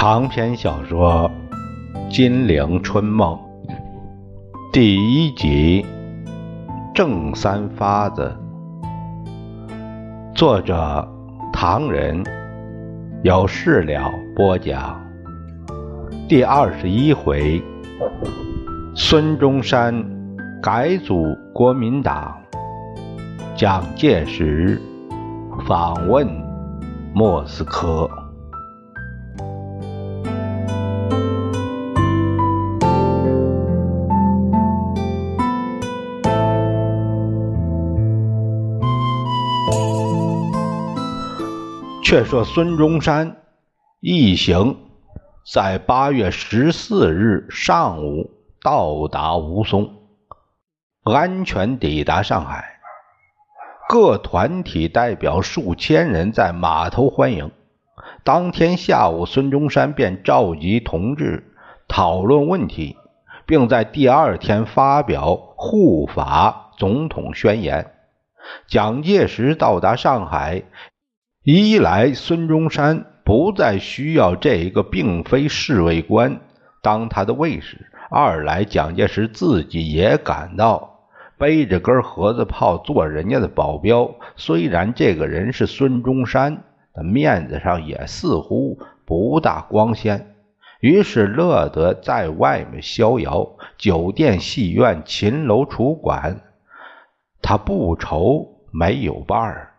长篇小说《金陵春梦》第一集《正三发子》，作者唐人，有事了播讲。第二十一回，孙中山改组国民党，蒋介石访问莫斯科。却说孙中山一行在八月十四日上午到达吴淞，安全抵达上海。各团体代表数千人在码头欢迎。当天下午，孙中山便召集同志讨论问题，并在第二天发表护法总统宣言。蒋介石到达上海。一来，孙中山不再需要这一个并非侍卫官当他的卫士；二来，蒋介石自己也感到背着根盒子炮做人家的保镖，虽然这个人是孙中山，但面子上也似乎不大光鲜。于是乐得在外面逍遥，酒店、戏院、秦楼、楚馆，他不愁没有伴儿。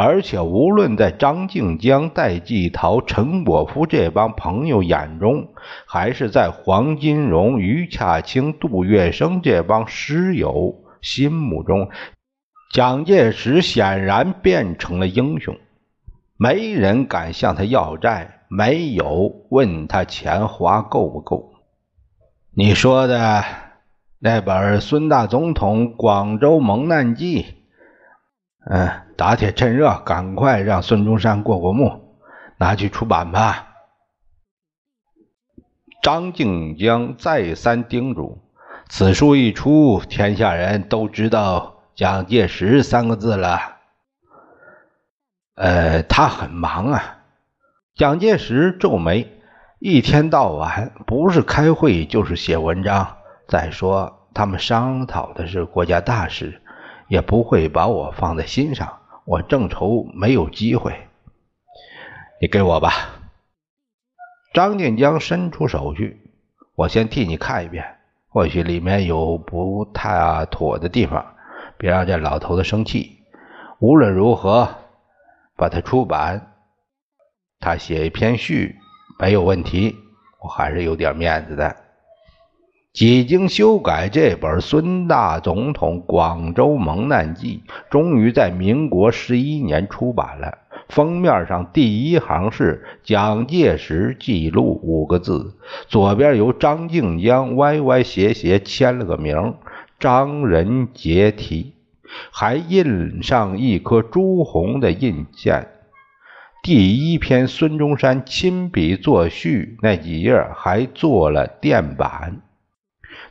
而且，无论在张静江、戴季陶、陈果夫这帮朋友眼中，还是在黄金荣、于洽清、杜月笙这帮师友心目中，蒋介石显然变成了英雄。没人敢向他要债，没有问他钱花够不够。你说的那本孙大总统广州蒙难记，嗯。打铁趁热，赶快让孙中山过过目，拿去出版吧。张静江再三叮嘱：“此书一出，天下人都知道蒋介石三个字了。”呃，他很忙啊。蒋介石皱眉，一天到晚不是开会就是写文章。再说，他们商讨的是国家大事，也不会把我放在心上。我正愁没有机会，你给我吧。张建江伸出手去，我先替你看一遍，或许里面有不太妥的地方，别让这老头子生气。无论如何，把它出版，他写一篇序没有问题，我还是有点面子的。几经修改，这本孙大总统广州蒙难记终于在民国十一年出版了。封面上第一行是“蒋介石记录”五个字，左边由张静江歪歪斜斜签了个名，张仁杰题，还印上一颗朱红的印件。第一篇孙中山亲笔作序那几页还做了垫版。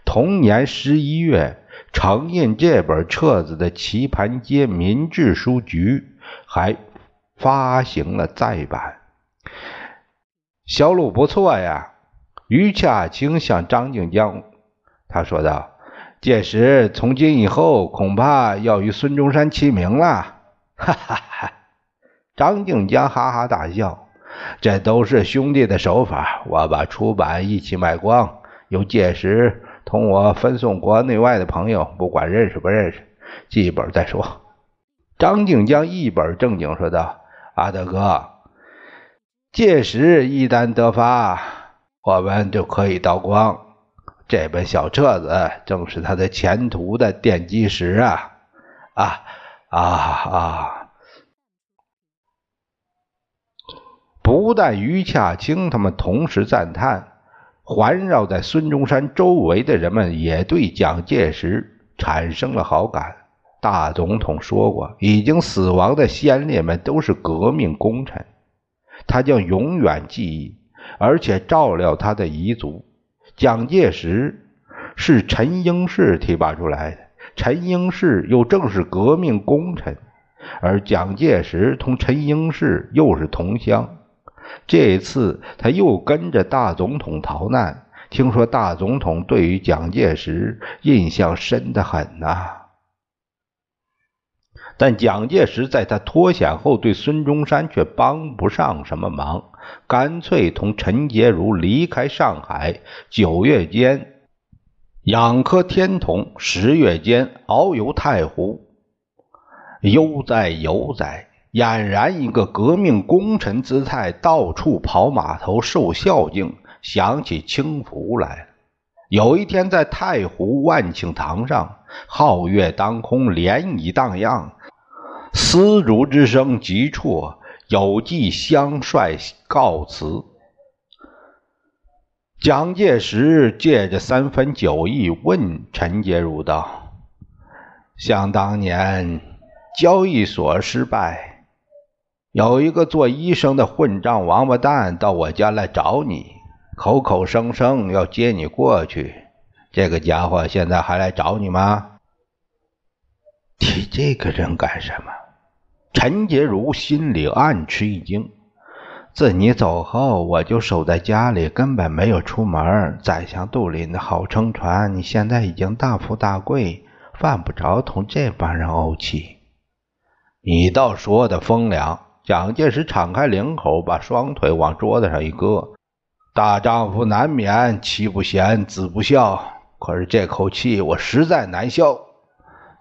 同年十一月，承印这本册子的棋盘街民治书局还发行了再版，销路不错呀。于洽清向张静江他说道：“届时从今以后，恐怕要与孙中山齐名了。”哈哈哈！张静江哈哈大笑：“这都是兄弟的手法，我把出版一起卖光，由届时。”同我分送国内外的朋友，不管认识不认识，记一本再说。张静江一本正经说道：“阿德哥，届时一旦得发，我们就可以倒光。这本小册子正是他的前途的奠基石啊！啊啊啊！”不但于洽清他们同时赞叹。环绕在孙中山周围的人们也对蒋介石产生了好感。大总统说过，已经死亡的先烈们都是革命功臣，他将永远记忆，而且照料他的遗族。蒋介石是陈英士提拔出来的，陈英士又正是革命功臣，而蒋介石同陈英士又是同乡。这次他又跟着大总统逃难，听说大总统对于蒋介石印象深得很呐。但蒋介石在他脱险后，对孙中山却帮不上什么忙，干脆同陈洁如离开上海。九月间仰磕天童，十月间遨游太湖。悠哉悠哉，俨然一个革命功臣姿态，到处跑码头受孝敬，想起清福来了。有一天在太湖万庆堂上，皓月当空，涟漪荡漾。丝竹之声急促，有记相率告辞。蒋介石借着三分酒意，问陈洁如道：“想当年交易所失败，有一个做医生的混账王八蛋到我家来找你，口口声声要接你过去。这个家伙现在还来找你吗？提这个人干什么？”陈洁如心里暗吃一惊，自你走后，我就守在家里，根本没有出门。宰相肚里的好撑船，你现在已经大富大贵，犯不着同这帮人怄气。你倒说的风凉。蒋介石敞开领口，把双腿往桌子上一搁：“大丈夫难免妻不贤，子不孝，可是这口气我实在难消。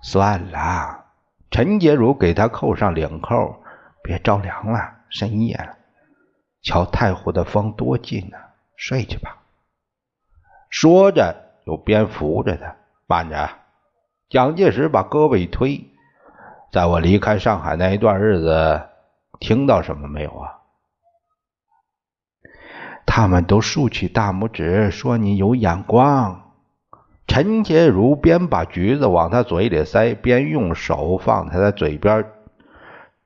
算了。”陈洁如给他扣上领扣，别着凉了，深夜了。瞧太湖的风多劲呢，睡去吧。说着，又边扶着他。慢着，蒋介石把胳膊一推，在我离开上海那一段日子，听到什么没有啊？他们都竖起大拇指，说你有眼光。陈洁如边把橘子往他嘴里塞，边用手放他的嘴边，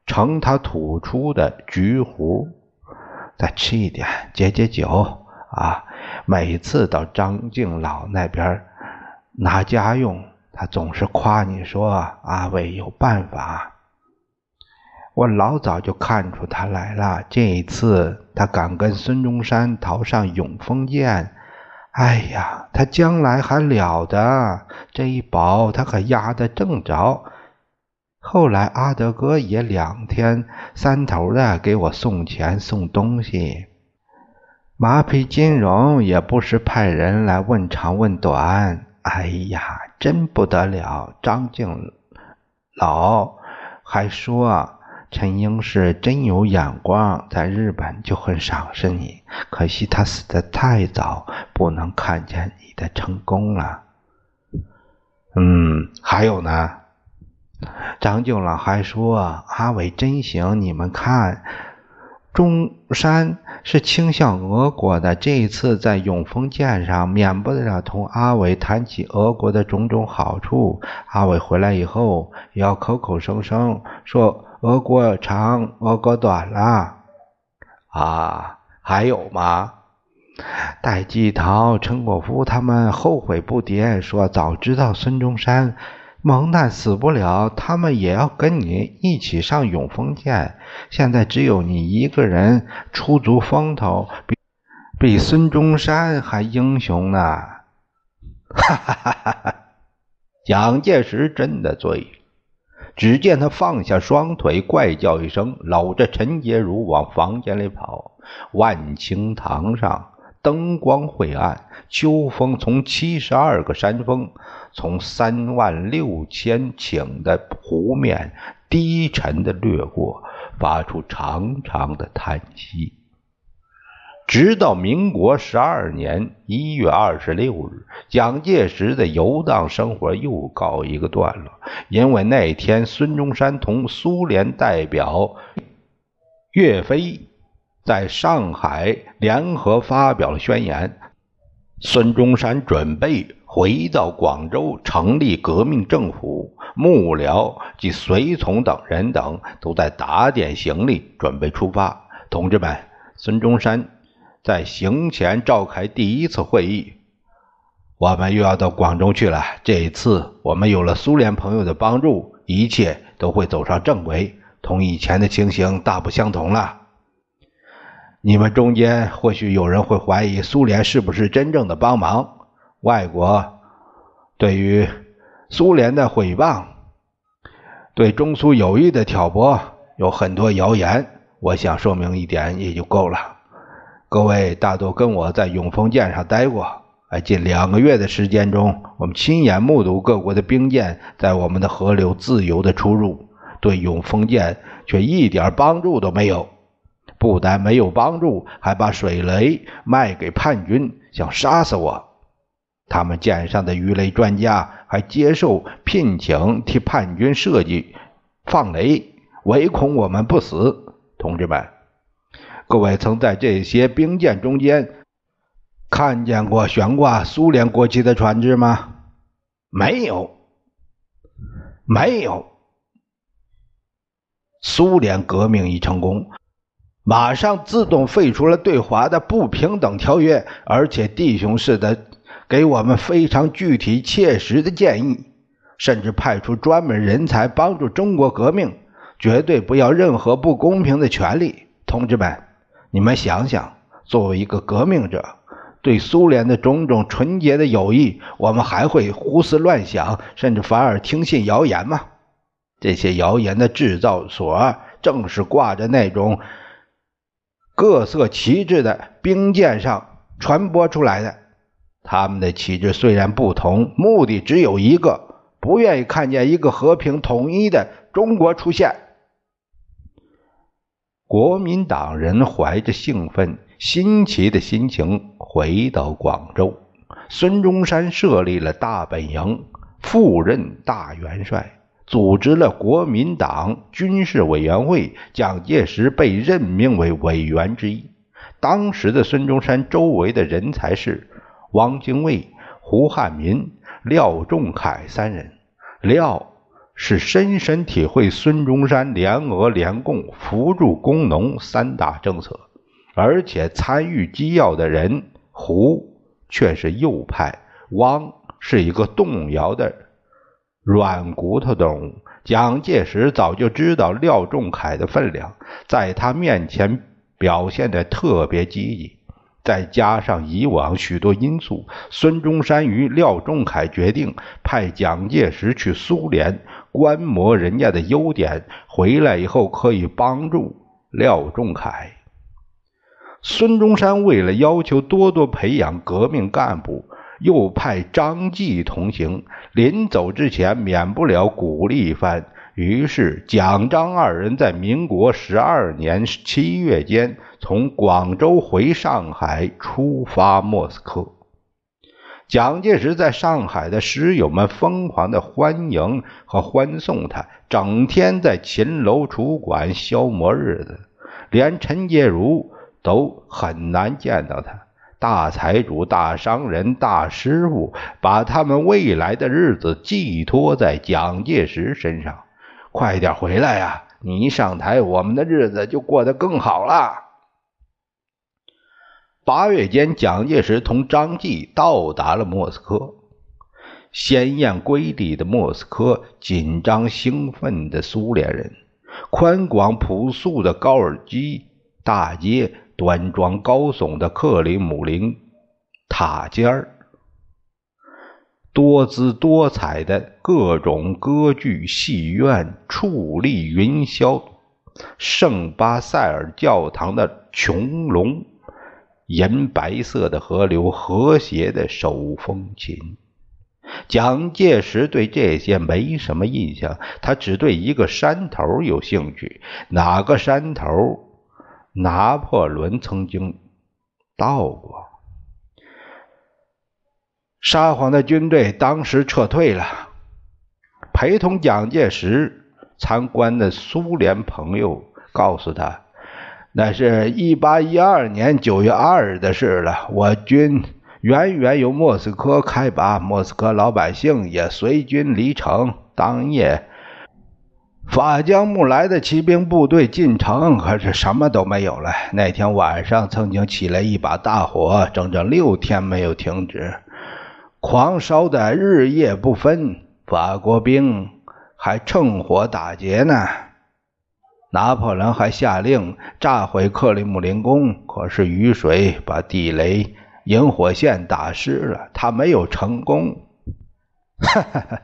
盛他吐出的橘核。再吃一点，解解酒啊！每次到张敬老那边拿家用，他总是夸你说阿伟有办法。我老早就看出他来了，这一次他敢跟孙中山逃上永丰舰。哎呀，他将来还了得！这一保他可压得正着。后来阿德哥也两天三头的给我送钱送东西，马匹金融也不时派人来问长问短。哎呀，真不得了！张敬老还说。陈英是真有眼光，在日本就很赏识你。可惜他死的太早，不能看见你的成功了。嗯，还有呢，张九老还说阿伟真行。你们看，中山是倾向俄国的，这一次在永丰舰上，免不了同阿伟谈起俄国的种种好处。阿伟回来以后，也要口口声声说。俄国长，俄国短了啊！还有吗？戴季陶、陈果夫他们后悔不迭，说早知道孙中山蒙难死不了，他们也要跟你一起上永丰舰。现在只有你一个人出足风头，比比孙中山还英雄呢！哈哈哈哈哈！蒋介石真的醉了。只见他放下双腿，怪叫一声，搂着陈洁如往房间里跑。万顷堂上灯光晦暗，秋风从七十二个山峰，从三万六千顷的湖面低沉的掠过，发出长长的叹息。直到民国十二年一月二十六日，蒋介石的游荡生活又告一个段落。因为那天，孙中山同苏联代表岳飞在上海联合发表了宣言，孙中山准备回到广州成立革命政府，幕僚及随从等人等都在打点行李，准备出发。同志们，孙中山。在行前召开第一次会议，我们又要到广州去了。这一次，我们有了苏联朋友的帮助，一切都会走上正轨，同以前的情形大不相同了。你们中间或许有人会怀疑苏联是不是真正的帮忙？外国对于苏联的毁谤，对中苏友谊的挑拨，有很多谣言。我想说明一点也就够了。各位大多跟我在永丰舰上待过，哎，近两个月的时间中，我们亲眼目睹各国的兵舰在我们的河流自由的出入，对永丰舰却一点帮助都没有。不但没有帮助，还把水雷卖给叛军，想杀死我。他们舰上的鱼雷专家还接受聘请，替叛军设计放雷，唯恐我们不死。同志们，各位曾在这些兵舰中间看见过悬挂苏联国旗的船只吗？没有，没有。苏联革命已成功。马上自动废除了对华的不平等条约，而且弟兄似的给我们非常具体切实的建议，甚至派出专门人才帮助中国革命，绝对不要任何不公平的权利。同志们，你们想想，作为一个革命者，对苏联的种种纯洁的友谊，我们还会胡思乱想，甚至反而听信谣言吗？这些谣言的制造所，正是挂着那种。各色旗帜的兵舰上传播出来的，他们的旗帜虽然不同，目的只有一个：不愿意看见一个和平统一的中国出现。国民党人怀着兴奋、新奇的心情回到广州，孙中山设立了大本营，赴任大元帅。组织了国民党军事委员会，蒋介石被任命为委员之一。当时的孙中山周围的人才是汪精卫、胡汉民、廖仲恺三人。廖是深深体会孙中山联俄联共、扶助工农三大政策，而且参与机要的人。胡却是右派，汪是一个动摇的。软骨头动物，蒋介石早就知道廖仲恺的分量，在他面前表现的特别积极。再加上以往许多因素，孙中山与廖仲恺决定派蒋介石去苏联观摩人家的优点，回来以后可以帮助廖仲恺。孙中山为了要求多多培养革命干部。又派张继同行，临走之前免不了鼓励一番。于是蒋张二人在民国十二年七月间从广州回上海，出发莫斯科。蒋介石在上海的师友们疯狂的欢迎和欢送他，整天在秦楼楚馆消磨日子，连陈洁如都很难见到他。大财主、大商人、大师傅，把他们未来的日子寄托在蒋介石身上。快点回来呀！你一上台，我们的日子就过得更好了。八月间，蒋介石同张继到达了莫斯科。鲜艳瑰丽的莫斯科，紧张兴奋的苏联人，宽广朴素的高尔基大街。端庄高耸的克里姆林塔尖儿，多姿多彩的各种歌剧戏院矗立云霄，圣巴塞尔教堂的穹隆，银白色的河流，和谐的手风琴。蒋介石对这些没什么印象，他只对一个山头有兴趣。哪个山头？拿破仑曾经到过。沙皇的军队当时撤退了，陪同蒋介石参观的苏联朋友告诉他，那是一八一二年九月二日的事了。我军远远由莫斯科开拔，莫斯科老百姓也随军离城。当夜。法将木来的骑兵部队进城，可是什么都没有了。那天晚上曾经起来一把大火，整整六天没有停止，狂烧的日夜不分。法国兵还趁火打劫呢。拿破仑还下令炸毁克里姆林宫，可是雨水把地雷引火线打湿了，他没有成功。哈哈哈！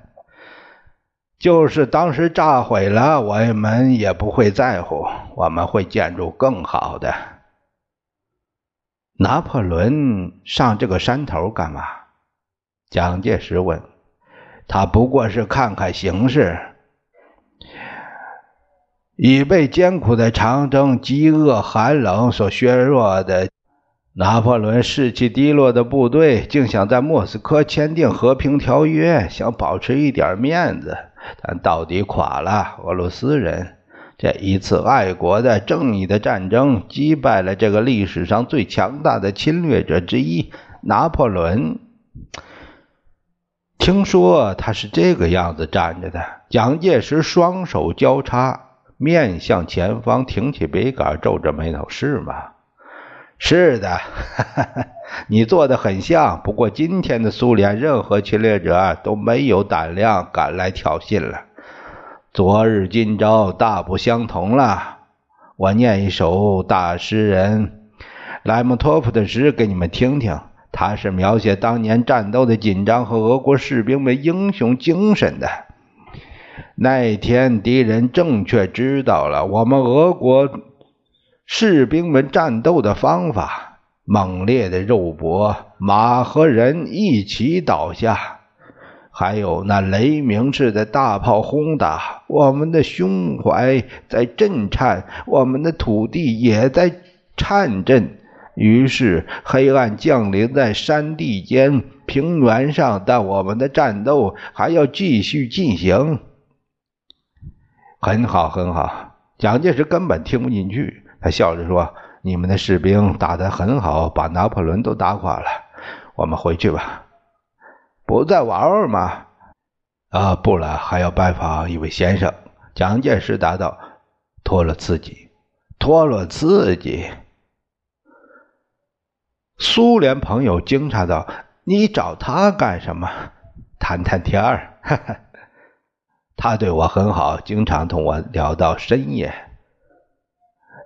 就是当时炸毁了，我们也不会在乎，我们会建筑更好的。拿破仑上这个山头干嘛？蒋介石问。他不过是看看形势。已被艰苦的长征、饥饿、寒冷所削弱的拿破仑士气低落的部队，竟想在莫斯科签订和平条约，想保持一点面子，但到底垮了。俄罗斯人这一次爱国的、正义的战争，击败了这个历史上最强大的侵略者之一——拿破仑。听说他是这个样子站着的。蒋介石双手交叉。面向前方，挺起笔杆，皱着眉头：“是吗？是的，你做的很像。不过今天的苏联，任何侵略者都没有胆量敢来挑衅了。昨日今朝大不相同了。我念一首大诗人莱蒙托夫的诗给你们听听，他是描写当年战斗的紧张和俄国士兵们英雄精神的。”那天，敌人正确知道了我们俄国士兵们战斗的方法：猛烈的肉搏，马和人一起倒下；还有那雷鸣似的大炮轰打，我们的胸怀在震颤，我们的土地也在颤震。于是，黑暗降临在山地间、平原上，但我们的战斗还要继续进行。很好，很好。蒋介石根本听不进去，他笑着说：“你们的士兵打得很好，把拿破仑都打垮了。我们回去吧，不再玩玩吗？”“啊，不了，还要拜访一位先生。”蒋介石答道：“托了自己，托了自己。”苏联朋友惊诧道：“你找他干什么？谈谈天儿？”哈哈。他对我很好，经常同我聊到深夜。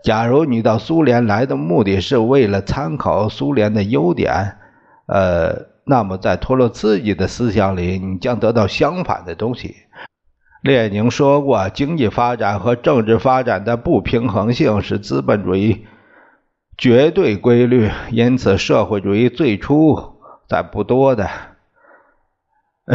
假如你到苏联来的目的是为了参考苏联的优点，呃，那么在托洛茨基的思想里，你将得到相反的东西。列宁说过，经济发展和政治发展的不平衡性是资本主义绝对规律，因此社会主义最初在不多的，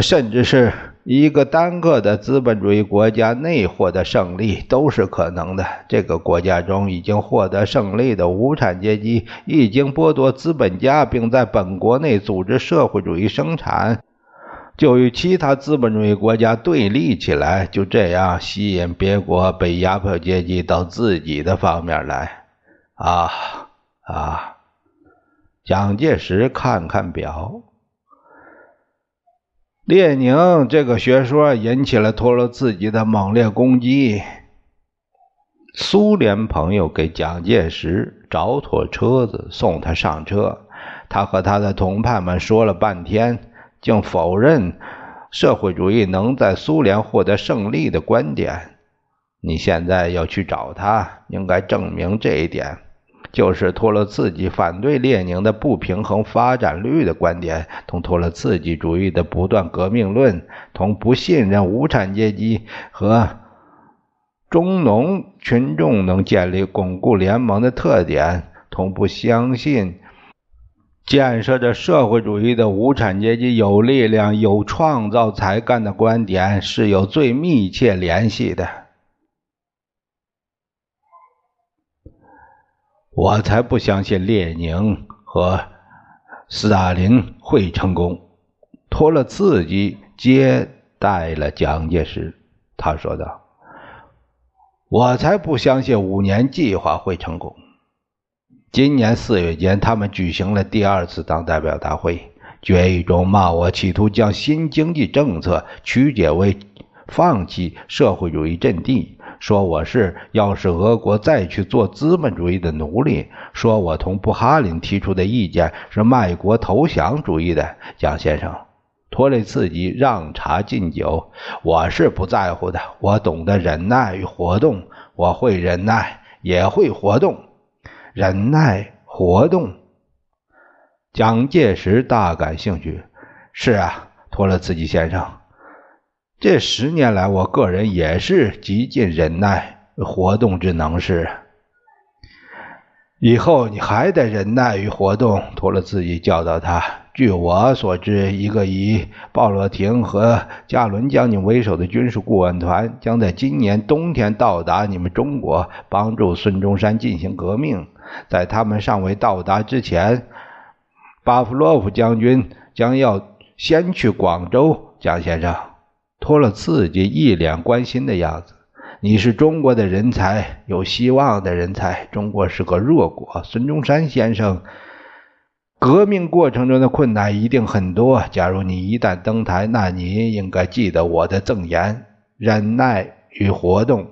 甚至是。一个单个的资本主义国家内获得胜利都是可能的。这个国家中已经获得胜利的无产阶级已经剥夺资本家，并在本国内组织社会主义生产，就与其他资本主义国家对立起来，就这样吸引别国被压迫阶级到自己的方面来。啊啊！蒋介石看看表。列宁这个学说引起了托洛茨基的猛烈攻击。苏联朋友给蒋介石找妥车子，送他上车。他和他的同伴们说了半天，竟否认社会主义能在苏联获得胜利的观点。你现在要去找他，应该证明这一点。就是托洛茨基反对列宁的不平衡发展率的观点，同托洛茨基主义的不断革命论，同不信任无产阶级和中农群众能建立巩固联盟的特点，同不相信建设着社会主义的无产阶级有力量、有创造才干的观点是有最密切联系的。我才不相信列宁和斯大林会成功。托了自己接待了蒋介石，他说道：“我才不相信五年计划会成功。”今年四月间，他们举行了第二次党代表大会，决议中骂我企图将新经济政策曲解为放弃社会主义阵地。说我是要使俄国再去做资本主义的奴隶，说我同布哈林提出的意见是卖国投降主义的。蒋先生，托雷茨基让茶敬酒：“我是不在乎的，我懂得忍耐与活动，我会忍耐，也会活动。忍耐活动。”蒋介石大感兴趣：“是啊，托勒茨基先生，这十年来，我个人也是极尽忍耐活动之能事。”以后你还得忍耐与活动，托勒茨基教导他。据我所知，一个以鲍罗廷和加伦将军为首的军事顾问团将在今年冬天到达你们中国，帮助孙中山进行革命。在他们尚未到达之前，巴甫洛夫将军将要先去广州。蒋先生，托勒茨基一脸关心的样子。你是中国的人才，有希望的人才。中国是个弱国。孙中山先生，革命过程中的困难一定很多。假如你一旦登台，那你应该记得我的赠言：忍耐与活动。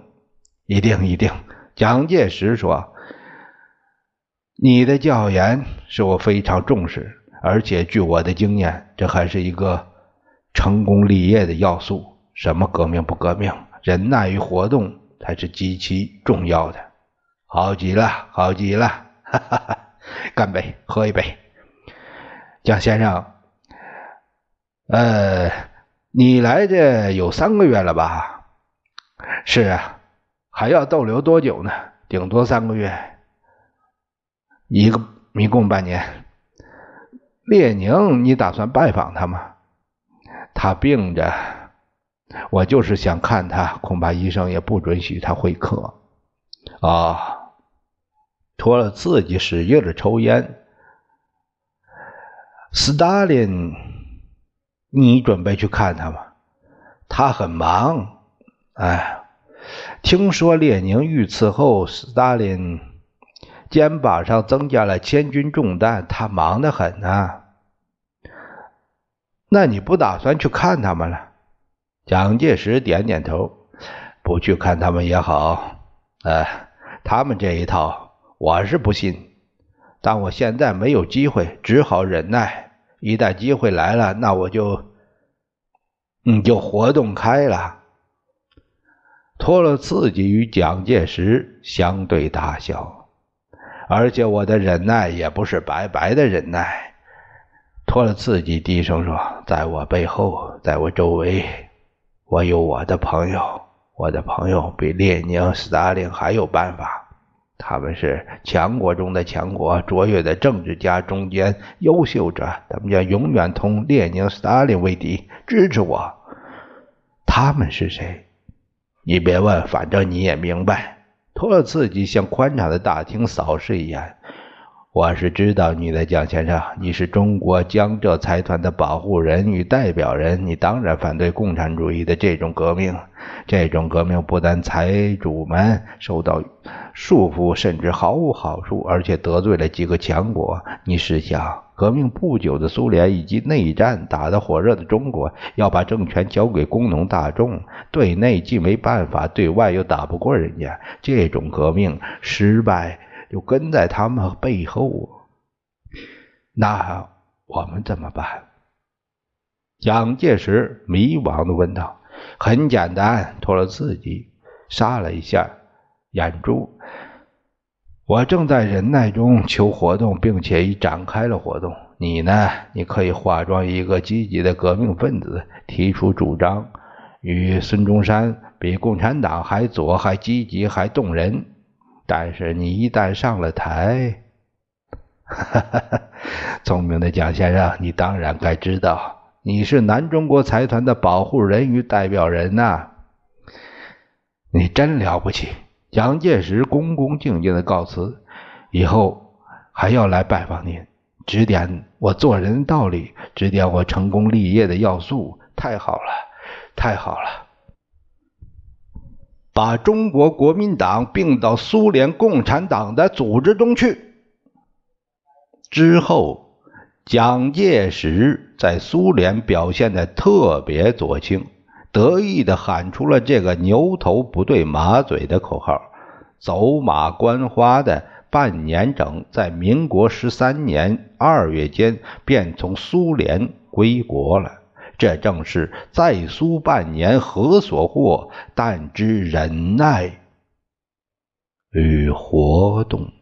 一定一定。蒋介石说：“你的教言是我非常重视，而且据我的经验，这还是一个成功立业的要素。什么革命不革命？”忍耐与活动才是极其重要的。好极了，好极了！哈哈哈！干杯，喝一杯。蒋先生，呃，你来这有三个月了吧？是啊，还要逗留多久呢？顶多三个月，一个一共半年。列宁，你打算拜访他吗？他病着。我就是想看他，恐怕医生也不准许他会客。啊，托了自己使劲的抽烟。斯大林，你准备去看他吗？他很忙。哎，听说列宁遇刺后，斯大林肩膀上增加了千钧重担，他忙得很呢。那你不打算去看他们了？蒋介石点点头，不去看他们也好。哎，他们这一套我是不信，但我现在没有机会，只好忍耐。一旦机会来了，那我就，嗯，就活动开了。托了自己与蒋介石相对大笑，而且我的忍耐也不是白白的忍耐。托了自己低声说：“在我背后，在我周围。”我有我的朋友，我的朋友比列宁、斯大林还有办法。他们是强国中的强国，卓越的政治家中间优秀者。他们将永远同列宁、斯大林为敌，支持我。他们是谁？你别问，反正你也明白。托了自己向宽敞的大厅扫视一眼。我是知道你的，蒋先生，你是中国江浙财团的保护人与代表人，你当然反对共产主义的这种革命。这种革命不但财主们受到束缚，甚至毫无好处，而且得罪了几个强国。你试想，革命不久的苏联以及内战打得火热的中国，要把政权交给工农大众，对内既没办法，对外又打不过人家，这种革命失败。就跟在他们背后，那我们怎么办？蒋介石迷茫的问道。很简单，托了自己杀了一下眼珠。我正在忍耐中求活动，并且已展开了活动。你呢？你可以化妆一个积极的革命分子，提出主张，与孙中山比共产党还左、还积极、还动人。但是你一旦上了台，哈哈哈！聪明的蒋先生，你当然该知道，你是南中国财团的保护人与代表人呐。你真了不起！蒋介石恭恭敬敬的告辞，以后还要来拜访您，指点我做人道理，指点我成功立业的要素。太好了，太好了！把中国国民党并到苏联共产党的组织中去。之后，蒋介石在苏联表现的特别左倾，得意的喊出了这个“牛头不对马嘴”的口号，走马观花的半年整，在民国十三年二月间便从苏联归国了。这正是在苏半年何所获？但知忍耐与活动。